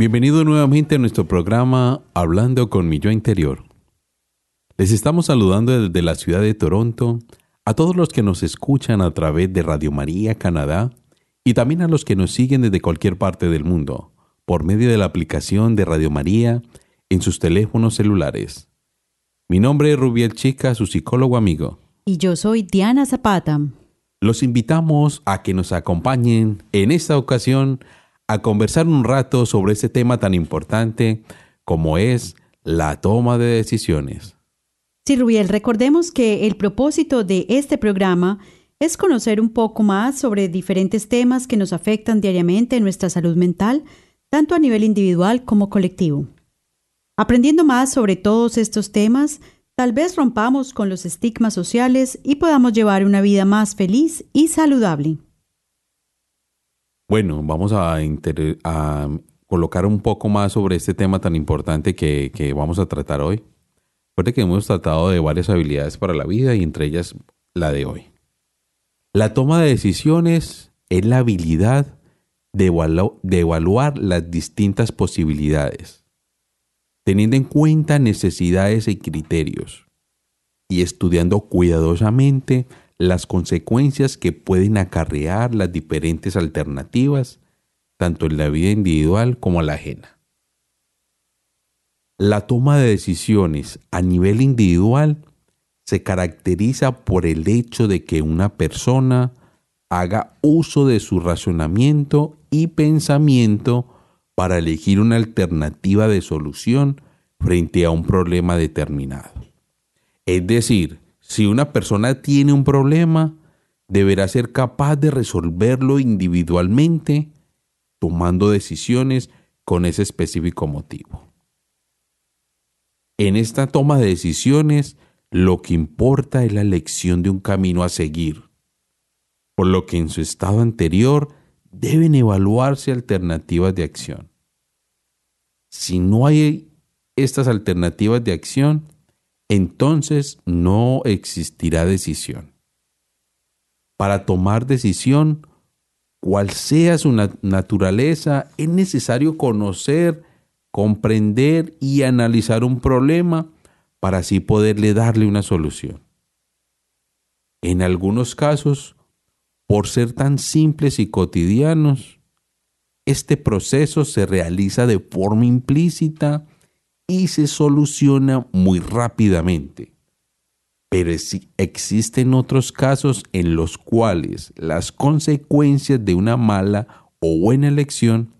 Bienvenido nuevamente a nuestro programa Hablando con mi yo interior. Les estamos saludando desde la ciudad de Toronto a todos los que nos escuchan a través de Radio María Canadá y también a los que nos siguen desde cualquier parte del mundo por medio de la aplicación de Radio María en sus teléfonos celulares. Mi nombre es Rubiel Chica, su psicólogo amigo. Y yo soy Diana Zapata. Los invitamos a que nos acompañen en esta ocasión a conversar un rato sobre este tema tan importante como es la toma de decisiones. Sí, Rubiel, recordemos que el propósito de este programa es conocer un poco más sobre diferentes temas que nos afectan diariamente en nuestra salud mental, tanto a nivel individual como colectivo. Aprendiendo más sobre todos estos temas, tal vez rompamos con los estigmas sociales y podamos llevar una vida más feliz y saludable. Bueno, vamos a, a colocar un poco más sobre este tema tan importante que, vamos a tratar hoy. Recuerde que hemos tratado de varias habilidades para la vida y entre ellas la de hoy. La toma de decisiones es la habilidad de, de evaluar las distintas posibilidades, teniendo en cuenta necesidades y criterios, y estudiando cuidadosamente las consecuencias que pueden acarrear las diferentes alternativas, tanto en la vida individual como la ajena. La toma de decisiones a nivel individual se caracteriza por el hecho de que una persona haga uso de su razonamiento y pensamiento para elegir una alternativa de solución frente a un problema determinado. Es decir, si una persona tiene un problema, deberá ser capaz de resolverlo individualmente, tomando decisiones con ese específico motivo. En esta toma de decisiones, lo que importa es la elección de un camino a seguir, por lo que en su estado anterior deben evaluarse alternativas de acción. Si no hay estas alternativas de acción, entonces no existirá decisión. Para tomar decisión, cual sea su na- naturaleza, es necesario conocer, comprender y analizar un problema para así poderle darle una solución. En algunos casos, por ser tan simples y cotidianos, este proceso se realiza de forma implícita y se soluciona muy rápidamente. Pero existen otros casos en los cuales las consecuencias de una mala o buena elección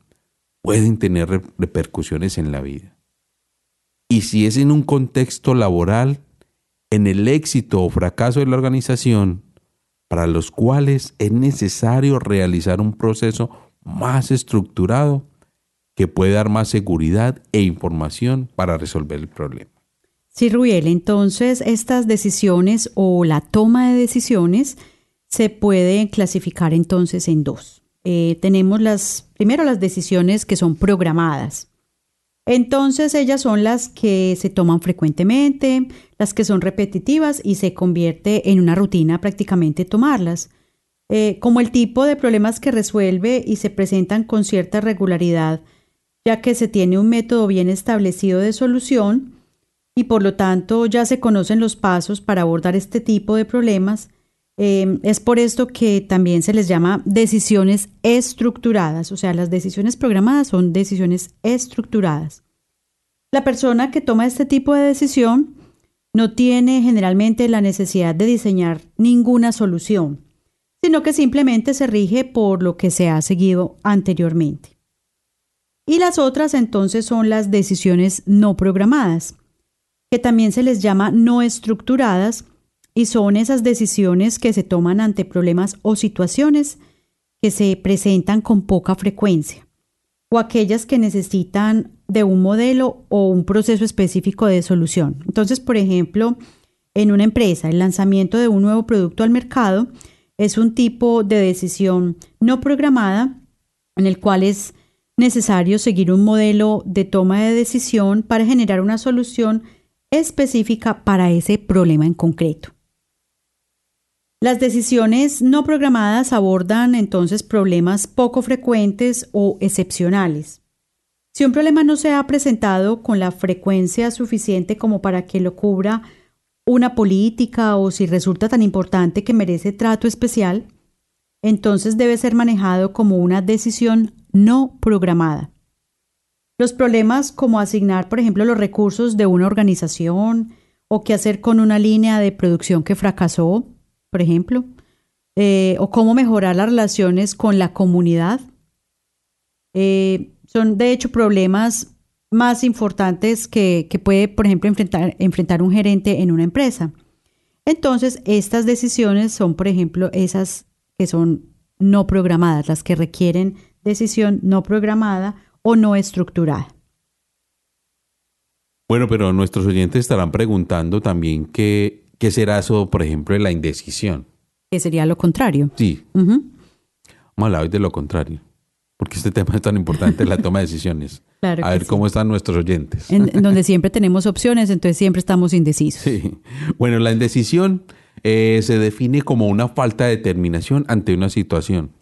pueden tener re- repercusiones en la vida. Y si es en un contexto laboral, en el éxito o fracaso de la organización, para los cuales es necesario realizar un proceso más estructurado que puede dar más seguridad e información para resolver el problema. Sí, Rubiel, entonces estas decisiones o la toma de decisiones se puede clasificar entonces en dos. Eh, tenemos las, primero las decisiones que son programadas. Entonces ellas son las que se toman frecuentemente, las que son repetitivas y se convierte en una rutina prácticamente tomarlas. Eh, como el tipo de problemas que resuelve y se presentan con cierta regularidad, ya que se tiene un método bien establecido de solución y por lo tanto ya se conocen los pasos para abordar este tipo de problemas. Eh, es por esto que también se les llama decisiones estructuradas, o sea, las decisiones programadas son decisiones estructuradas. La persona que toma este tipo de decisión no tiene generalmente la necesidad de diseñar ninguna solución, sino que simplemente se rige por lo que se ha seguido anteriormente. Y las otras entonces son las decisiones no programadas, que también se les llama no estructuradas y son esas decisiones que se toman ante problemas o situaciones que se presentan con poca frecuencia o aquellas que necesitan de un modelo o un proceso específico de solución. Entonces, por ejemplo, en una empresa, el lanzamiento de un nuevo producto al mercado es un tipo de decisión no programada en el cual es necesario seguir un modelo de toma de decisión para generar una solución específica para ese problema en concreto. Las decisiones no programadas abordan entonces problemas poco frecuentes o excepcionales. Si un problema no se ha presentado con la frecuencia suficiente como para que lo cubra una política o si resulta tan importante que merece trato especial, entonces debe ser manejado como una decisión no programada. Los problemas como asignar, por ejemplo, los recursos de una organización o qué hacer con una línea de producción que fracasó, por ejemplo, eh, o cómo mejorar las relaciones con la comunidad. Eh, son de hecho problemas más importantes que, puede, por ejemplo, enfrentar, enfrentar un gerente en una empresa. Entonces, estas decisiones son, por ejemplo, esas que son no programadas, las que requieren decisión no programada o no estructurada. Bueno, pero nuestros oyentes estarán preguntando también qué, qué será eso, por ejemplo, de la indecisión. Que sería lo contrario. Sí. Vamos a hablar hoy de lo contrario, porque este tema es tan importante, la toma de decisiones. Claro a ver cómo están nuestros oyentes. En, donde siempre tenemos opciones, entonces siempre estamos indecisos. Sí. Bueno, la indecisión eh, se define como una falta de determinación ante una situación.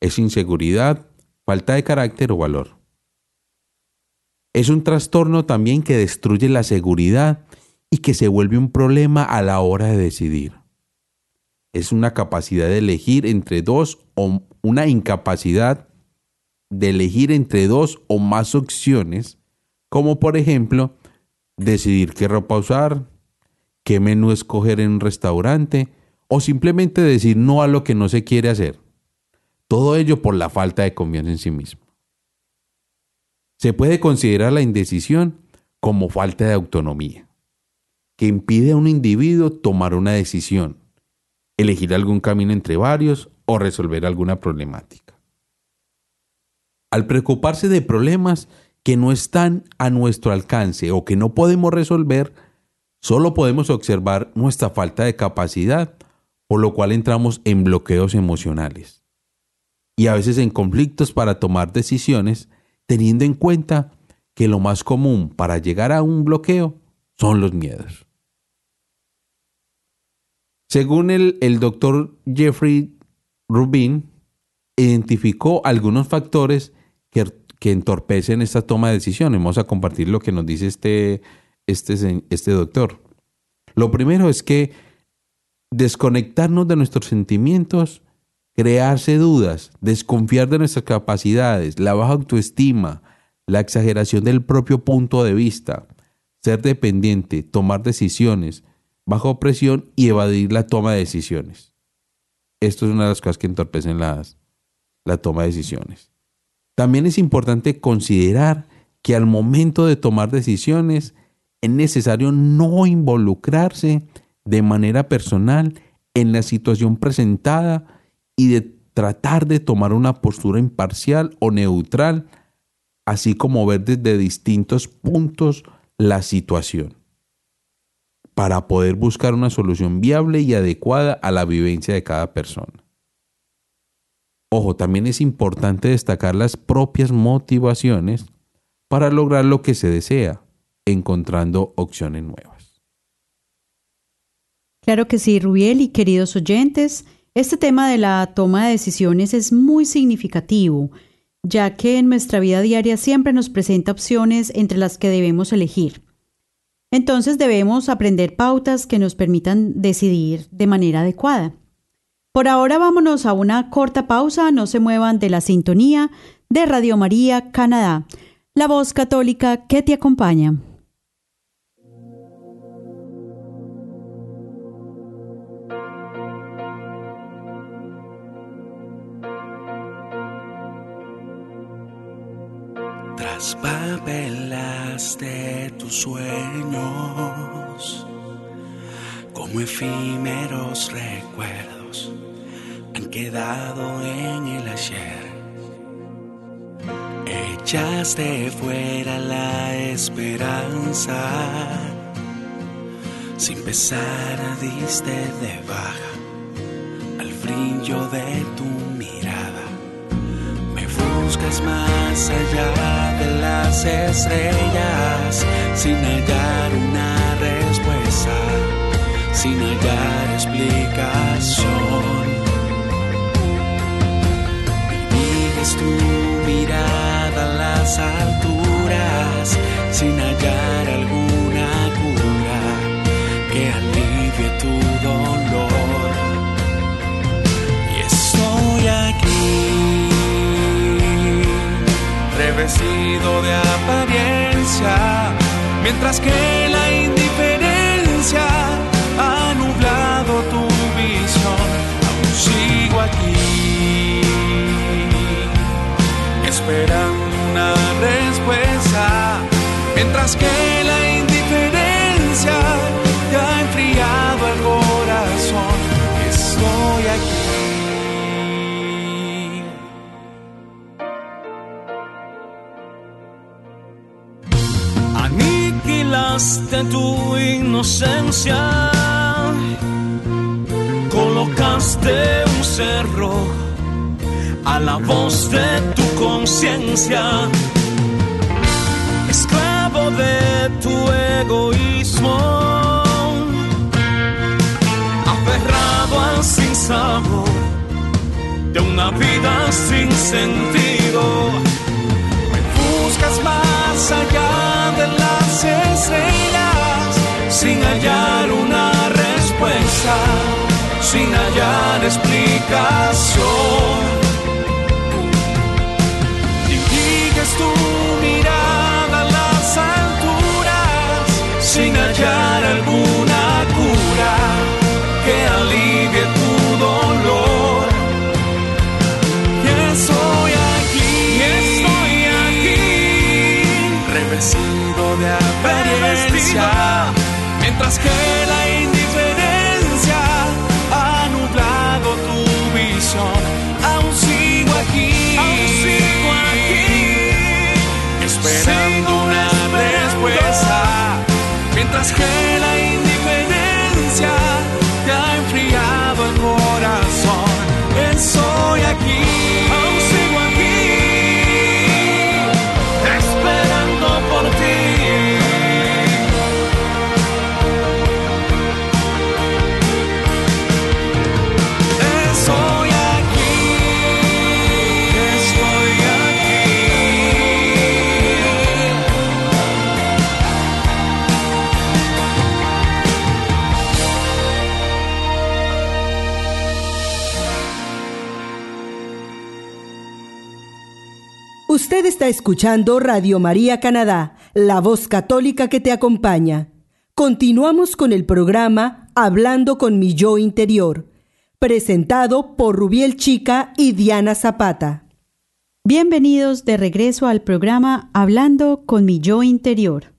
Es inseguridad, falta de carácter o valor. Es un trastorno también que destruye la seguridad y que se vuelve un problema a la hora de decidir. Es una capacidad de elegir entre dos o una incapacidad de elegir entre dos o más opciones, como por ejemplo decidir qué ropa usar, qué menú escoger en un restaurante o simplemente decir no a lo que no se quiere hacer. Todo ello por la falta de confianza en sí mismo. Se puede considerar la indecisión como falta de autonomía que impide a un individuo tomar una decisión, elegir algún camino entre varios o resolver alguna problemática. Al preocuparse de problemas que no están a nuestro alcance o que no podemos resolver, solo podemos observar nuestra falta de capacidad, por lo cual entramos en bloqueos emocionales y a veces en conflictos para tomar decisiones, teniendo en cuenta que lo más común para llegar a un bloqueo son los miedos. Según el, doctor Jeffrey Rubin, identificó algunos factores que, que, entorpecen esta toma de decisiones. Vamos a compartir lo que nos dice este, este, este doctor. Lo primero es que desconectarnos de nuestros sentimientos, crearse dudas, desconfiar de nuestras capacidades, la baja autoestima, la exageración del propio punto de vista, ser dependiente, tomar decisiones, bajo presión y evadir la toma de decisiones. Esto es una de las cosas que entorpecen las, la toma de decisiones. También es importante considerar que al momento de tomar decisiones es necesario no involucrarse de manera personal en la situación presentada y de tratar de tomar una postura imparcial o neutral, así como ver desde distintos puntos la situación para poder buscar una solución viable y adecuada a la vivencia de cada persona. Ojo, también es importante destacar las propias motivaciones para lograr lo que se desea, encontrando opciones nuevas. Claro que sí, Rubiel y queridos oyentes, este tema de la toma de decisiones es muy significativo, ya que en nuestra vida diaria siempre nos presenta opciones entre las que debemos elegir. Entonces debemos aprender pautas que nos permitan decidir de manera adecuada. Por ahora vámonos a una corta pausa, no se muevan de la sintonía de Radio María Canadá, la voz católica que te acompaña. De tus sueños como efímeros recuerdos han quedado en el ayer. Echaste fuera la esperanza, sin pesar diste de baja al brillo de tu mirada. Más allá de las estrellas, sin hallar una respuesta, sin hallar explicación. Revestido de apariencia, mientras que la indiferencia ha nublado tu visión. Aún sigo aquí, esperando una respuesta, mientras que la Aniquilaste tu inocencia, colocaste un cerro a la voz de tu conciencia, esclavo de tu egoísmo, aferrado al sinsabor de una vida sin sentido. Me buscas más allá de las estrellas sin hallar una respuesta, sin hallar explicación. Diriges tu mirada a las alturas sin hallar alguna mientras Usted está escuchando Radio María Canadá, la voz católica que te acompaña. Continuamos con el programa Hablando con mi yo interior, presentado por Rubiel Chica y Diana Zapata. Bienvenidos de regreso al programa Hablando con mi yo interior.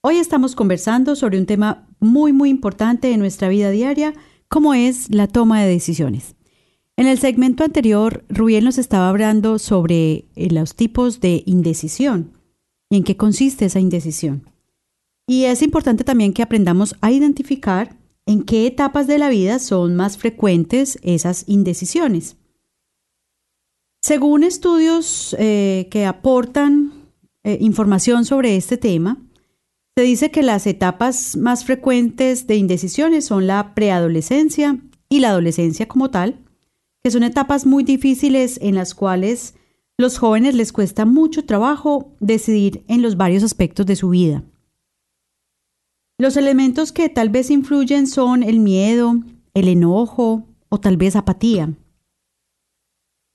Hoy estamos conversando sobre un tema muy muy importante en nuestra vida diaria, como es la toma de decisiones. En el segmento anterior, Rubiel nos estaba hablando sobre eh, los tipos de indecisión y en qué consiste esa indecisión. Y es importante también que aprendamos a identificar en qué etapas de la vida son más frecuentes esas indecisiones. Según estudios eh, que aportan eh, información sobre este tema, se dice que las etapas más frecuentes de indecisiones son la preadolescencia y la adolescencia como tal, que son etapas muy difíciles en las cuales los jóvenes les cuesta mucho trabajo decidir en los varios aspectos de su vida. Los elementos que tal vez influyen son el miedo, el enojo o tal vez apatía.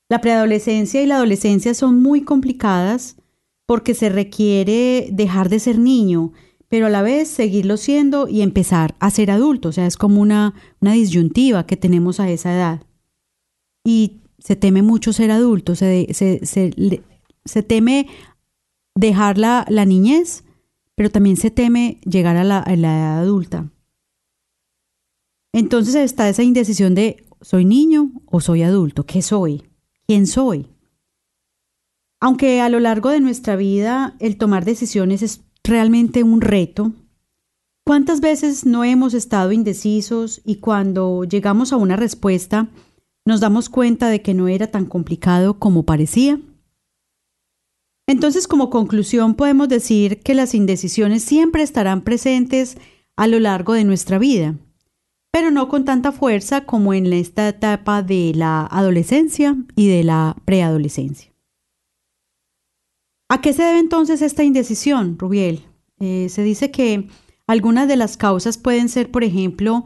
La preadolescencia y la adolescencia son muy complicadas porque se requiere dejar de ser niño, pero a la vez seguirlo siendo y empezar a ser adulto. O sea, es como una, una disyuntiva que tenemos a esa edad. Y se teme mucho ser adulto, se, se, se, teme dejar la, la, niñez, pero también se teme llegar a la, a la edad adulta. Entonces está esa indecisión de ¿soy niño o soy adulto? ¿Qué soy? ¿Quién soy? Aunque a lo largo de nuestra vida el tomar decisiones es realmente un reto, ¿cuántas veces no hemos estado indecisos y cuando llegamos a una respuesta nos damos cuenta de que no era tan complicado como parecía? Entonces, como conclusión, podemos decir que las indecisiones siempre estarán presentes a lo largo de nuestra vida, pero no con tanta fuerza como en esta etapa de la adolescencia y de la preadolescencia. ¿A qué se debe entonces esta indecisión, Rubiel? Eh, se dice que algunas de las causas pueden ser, por ejemplo,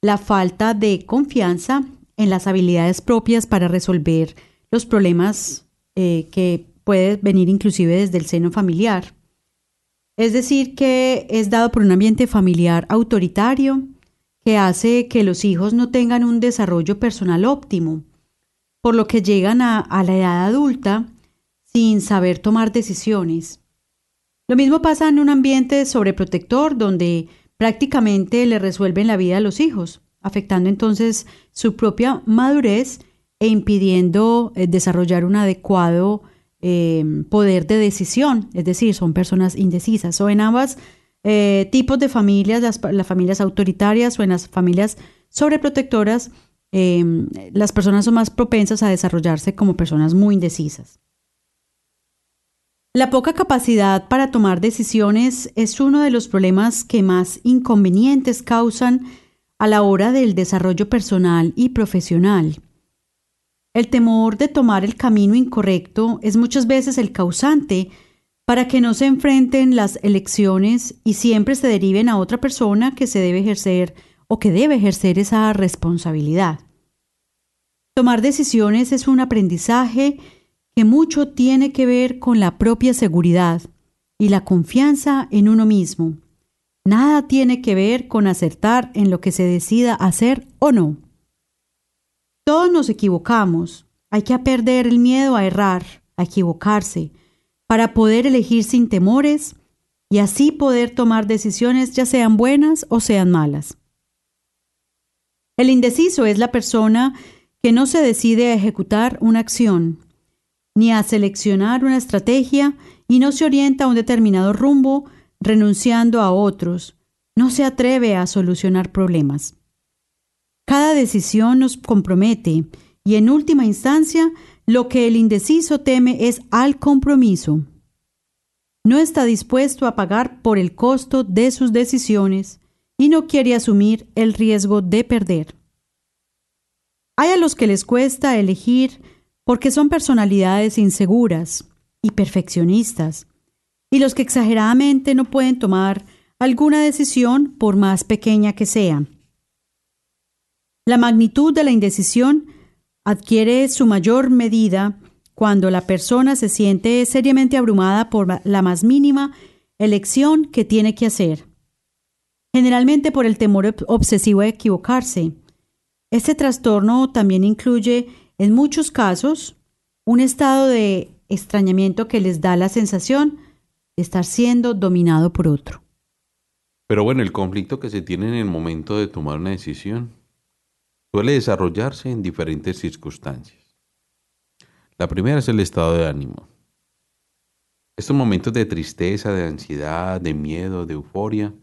la falta de confianza en las habilidades propias para resolver los problemas eh, que puede venir inclusive desde el seno familiar. Es decir, que es dado por un ambiente familiar autoritario que hace que los hijos no tengan un desarrollo personal óptimo, por lo que llegan a la edad adulta sin saber tomar decisiones. Lo mismo pasa en un ambiente sobreprotector donde prácticamente le resuelven la vida a los hijos, afectando entonces su propia madurez e impidiendo eh, desarrollar un adecuado eh, poder de decisión, es decir, son personas indecisas. O en ambas eh, tipos de familias, las, las, familias autoritarias o en las familias sobreprotectoras, las personas son más propensas a desarrollarse como personas muy indecisas. La poca capacidad para tomar decisiones es uno de los problemas que más inconvenientes causan a la hora del desarrollo personal y profesional. El temor de tomar el camino incorrecto es muchas veces el causante para que no se enfrenten las elecciones y siempre se deriven a otra persona que se debe ejercer o que debe ejercer esa responsabilidad. Tomar decisiones es un aprendizaje que mucho tiene que ver con la propia seguridad y la confianza en uno mismo. Nada tiene que ver con acertar en lo que se decida hacer o no. Todos nos equivocamos. Hay que perder el miedo a errar, a equivocarse, para poder elegir sin temores y así poder tomar decisiones ya sean buenas o sean malas. El indeciso es la persona que no se decide a ejecutar una acción, ni a seleccionar una estrategia y no se orienta a un determinado rumbo renunciando a otros, no se atreve a solucionar problemas. Cada decisión nos compromete y en última instancia lo que el indeciso teme es al compromiso. No está dispuesto a pagar por el costo de sus decisiones y no quiere asumir el riesgo de perder. Hay a los que les cuesta elegir porque son personalidades inseguras y perfeccionistas, y los que exageradamente no pueden tomar alguna decisión por más pequeña que sea. La magnitud de la indecisión adquiere su mayor medida cuando la persona se siente seriamente abrumada por la más mínima elección que tiene que hacer, generalmente por el temor obsesivo a equivocarse. Este trastorno también incluye en muchos casos, un estado de extrañamiento que les da la sensación de estar siendo dominado por otro. Pero bueno, el conflicto que se tiene en el momento de tomar una decisión suele desarrollarse en diferentes circunstancias. La primera es el estado de ánimo. Estos momentos de tristeza, de ansiedad, de miedo, de euforia,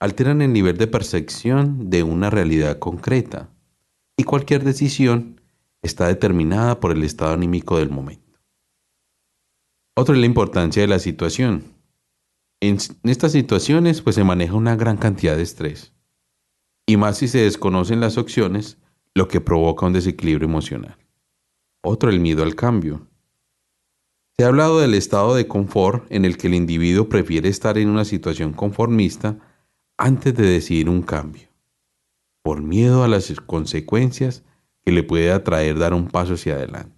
alteran el nivel de percepción de una realidad concreta y cualquier decisión está determinada por el estado anímico del momento. Otra es la importancia de la situación. En estas situaciones pues se maneja una gran cantidad de estrés. Y más si se desconocen las opciones, lo que provoca un desequilibrio emocional. Otro, el miedo al cambio. Se ha hablado del estado de confort en el que el individuo prefiere estar en una situación conformista antes de decidir un cambio, por miedo a las consecuencias que le puede atraer dar un paso hacia adelante.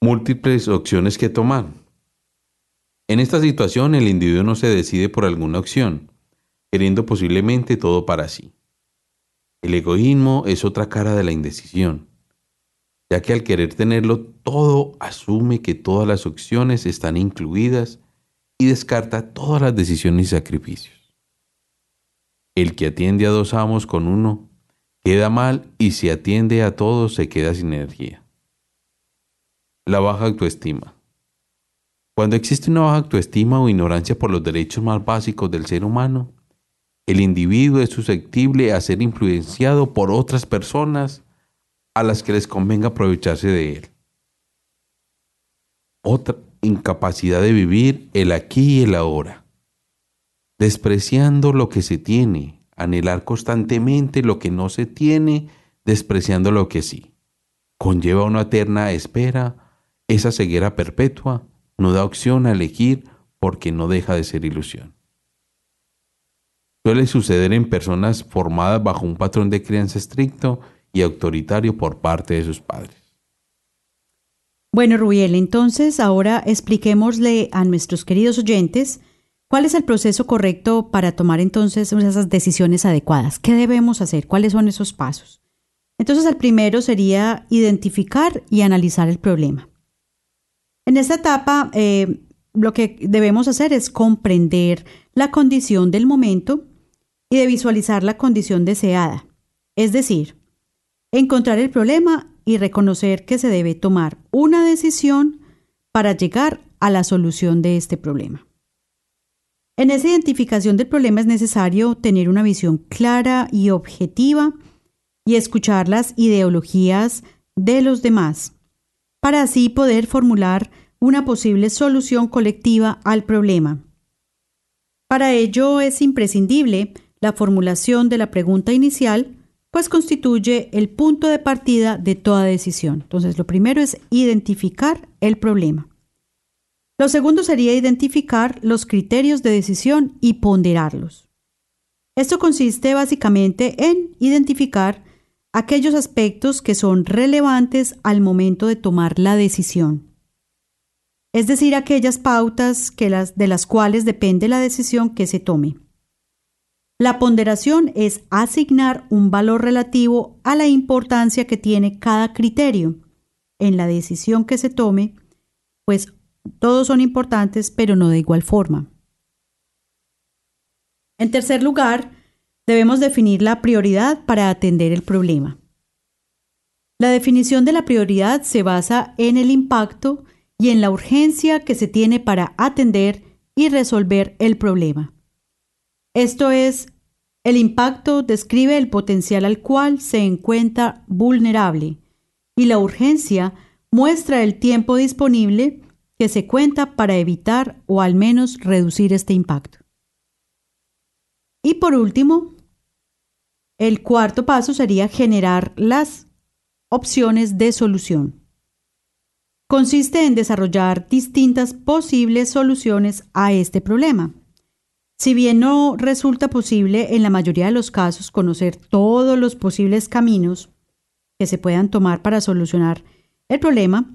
Múltiples opciones que tomar. En esta situación el individuo no se decide por alguna opción, queriendo posiblemente todo para sí. El egoísmo es otra cara de la indecisión, ya que al querer tenerlo todo asume que todas las opciones están incluidas y descarta todas las decisiones y sacrificios. El que atiende a dos amos con uno queda mal y si atiende a todos se queda sin energía. La baja autoestima. Cuando existe una baja autoestima o ignorancia por los derechos más básicos del ser humano, el individuo es susceptible a ser influenciado por otras personas a las que les convenga aprovecharse de él. Otra incapacidad de vivir el aquí y el ahora, despreciando lo que se tiene, anhelar constantemente lo que no se tiene, despreciando lo que sí. Conlleva una eterna espera, esa ceguera perpetua no da opción a elegir porque no deja de ser ilusión. Suele suceder en personas formadas bajo un patrón de crianza estricto y autoritario por parte de sus padres. Bueno, Rubiel, entonces ahora expliquémosle a nuestros queridos oyentes cuál es el proceso correcto para tomar entonces esas decisiones adecuadas. ¿Qué debemos hacer? ¿Cuáles son esos pasos? Entonces, el primero sería identificar y analizar el problema. En esta etapa, eh, lo que debemos hacer es comprender la condición del momento y de visualizar la condición deseada. Es decir, encontrar el problema y reconocer que se debe tomar una decisión para llegar a la solución de este problema. En esa identificación del problema es necesario tener una visión clara y objetiva y escuchar las ideologías de los demás para así poder formular una posible solución colectiva al problema. Para ello es imprescindible la formulación de la pregunta inicial, pues constituye el punto de partida de toda decisión. Entonces, lo primero es identificar el problema. Lo segundo sería identificar los criterios de decisión y ponderarlos. Esto consiste básicamente en identificar aquellos aspectos que son relevantes al momento de tomar la decisión. Es decir, aquellas pautas de las cuales depende la decisión que se tome. La ponderación es asignar un valor relativo a la importancia que tiene cada criterio en la decisión que se tome, pues todos son importantes, pero no de igual forma. En tercer lugar, debemos definir la prioridad para atender el problema. La definición de la prioridad se basa en el impacto y en la urgencia que se tiene para atender y resolver el problema. Esto es, el impacto describe el potencial al cual se encuentra vulnerable y la urgencia muestra el tiempo disponible que se cuenta para evitar o al menos reducir este impacto. Y por último, el cuarto paso sería generar las opciones de solución. Consiste en desarrollar distintas posibles soluciones a este problema. Si bien no resulta posible en la mayoría de los casos conocer todos los posibles caminos que se puedan tomar para solucionar el problema,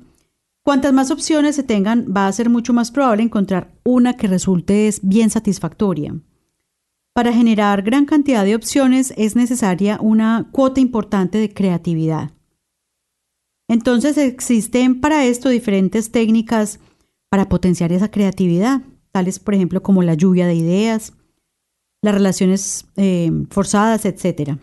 cuantas más opciones se tengan va a ser mucho más probable encontrar una que resulte bien satisfactoria. Para generar gran cantidad de opciones es necesaria una cuota importante de creatividad. Entonces existen para esto diferentes técnicas para potenciar esa creatividad, tales por ejemplo como la lluvia de ideas, las relaciones eh, forzadas, etc.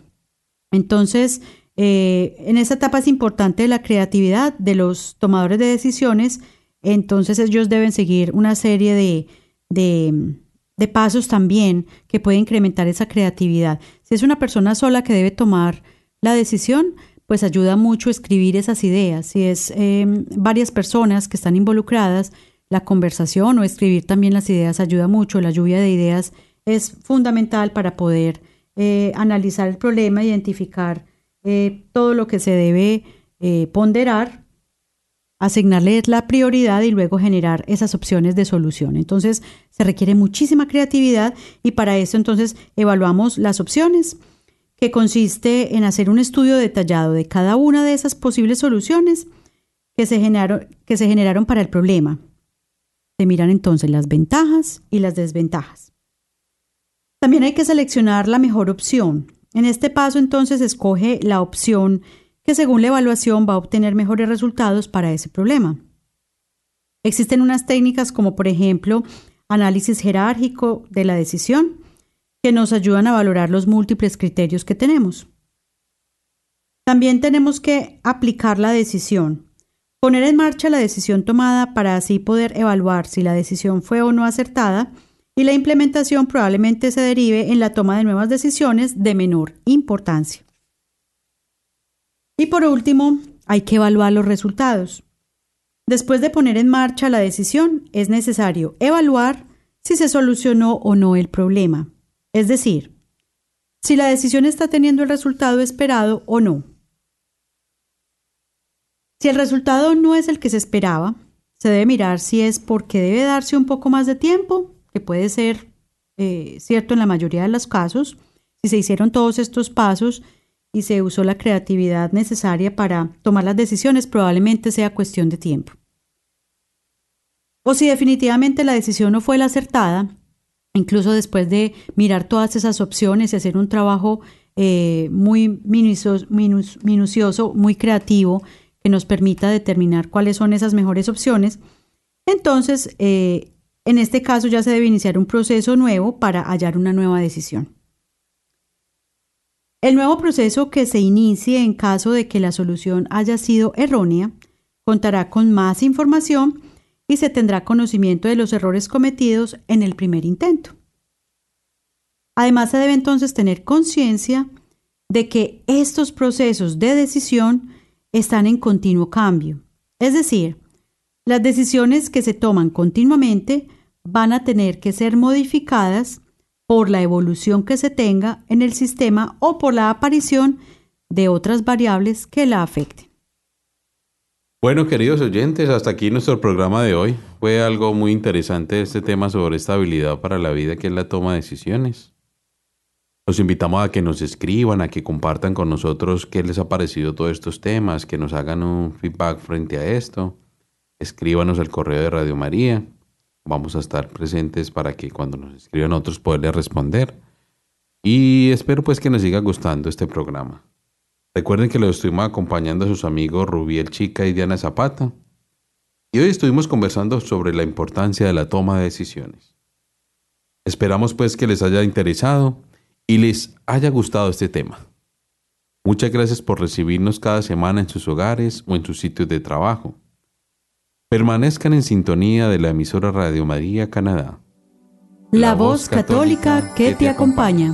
Entonces, eh, en esta etapa es importante la creatividad de los tomadores de decisiones, entonces ellos deben seguir una serie de, de pasos también que puede incrementar esa creatividad. Si es una persona sola que debe tomar la decisión, pues ayuda mucho escribir esas ideas. Si es em, varias personas que están involucradas, la conversación o escribir también las ideas ayuda mucho. La lluvia de ideas es fundamental para poder eh, analizar el problema, identificar eh, todo lo que se debe eh, ponderar asignarle la prioridad y luego generar esas opciones de solución. Entonces se requiere muchísima creatividad y para eso entonces evaluamos las opciones que consiste en hacer un estudio detallado de cada una de esas posibles soluciones que se generaron, que se generaron para el problema. Se miran entonces las ventajas y las desventajas. También hay que seleccionar la mejor opción. En este paso entonces escoge la opción que según la evaluación va a obtener mejores resultados para ese problema. Existen unas técnicas como por ejemplo análisis jerárquico de la decisión que nos ayudan a valorar los múltiples criterios que tenemos. También tenemos que aplicar la decisión, poner en marcha la decisión tomada para así poder evaluar si la decisión fue o no acertada y la implementación probablemente se derive en la toma de nuevas decisiones de menor importancia. Y por último, hay que evaluar los resultados. Después de poner en marcha la decisión, es necesario evaluar si se solucionó o no el problema, es decir, si la decisión está teniendo el resultado esperado o no. Si el resultado no es el que se esperaba, se debe mirar si es porque debe darse un poco más de tiempo, que puede ser eh, cierto en la mayoría de los casos, si se hicieron todos estos pasos y se usó la creatividad necesaria para tomar las decisiones, probablemente sea cuestión de tiempo. O si definitivamente la decisión no fue la acertada, incluso después de mirar todas esas opciones y hacer un trabajo eh, muy minucioso, muy creativo, que nos permita determinar cuáles son esas mejores opciones, entonces eh, en este caso ya se debe iniciar un proceso nuevo para hallar una nueva decisión. El nuevo proceso que se inicie en caso de que la solución haya sido errónea contará con más información y se tendrá conocimiento de los errores cometidos en el primer intento. Además, se debe entonces tener conciencia de que estos procesos de decisión están en continuo cambio. Es decir, las decisiones que se toman continuamente van a tener que ser modificadas por la evolución que se tenga en el sistema o por la aparición de otras variables que la afecten. Bueno, queridos oyentes, hasta aquí nuestro programa de hoy. Fue algo muy interesante este tema sobre estabilidad para la vida, que es la toma de decisiones. Los invitamos a que nos escriban, a que compartan con nosotros qué les ha parecido todos estos temas, que nos hagan un feedback frente a esto. Escríbanos al correo de Radio María. Vamos a estar presentes para que cuando nos escriban otros poderles responder. Y espero pues que nos siga gustando este programa. Recuerden que los estuvimos acompañando a sus amigos Rubiel Chica y Diana Zapata. Y hoy estuvimos conversando sobre la importancia de la toma de decisiones. Esperamos pues que les haya interesado y les haya gustado este tema. Muchas gracias por recibirnos cada semana en sus hogares o en sus sitios de trabajo. Permanezcan en sintonía de la emisora Radio María Canadá. La, voz católica que te acompaña.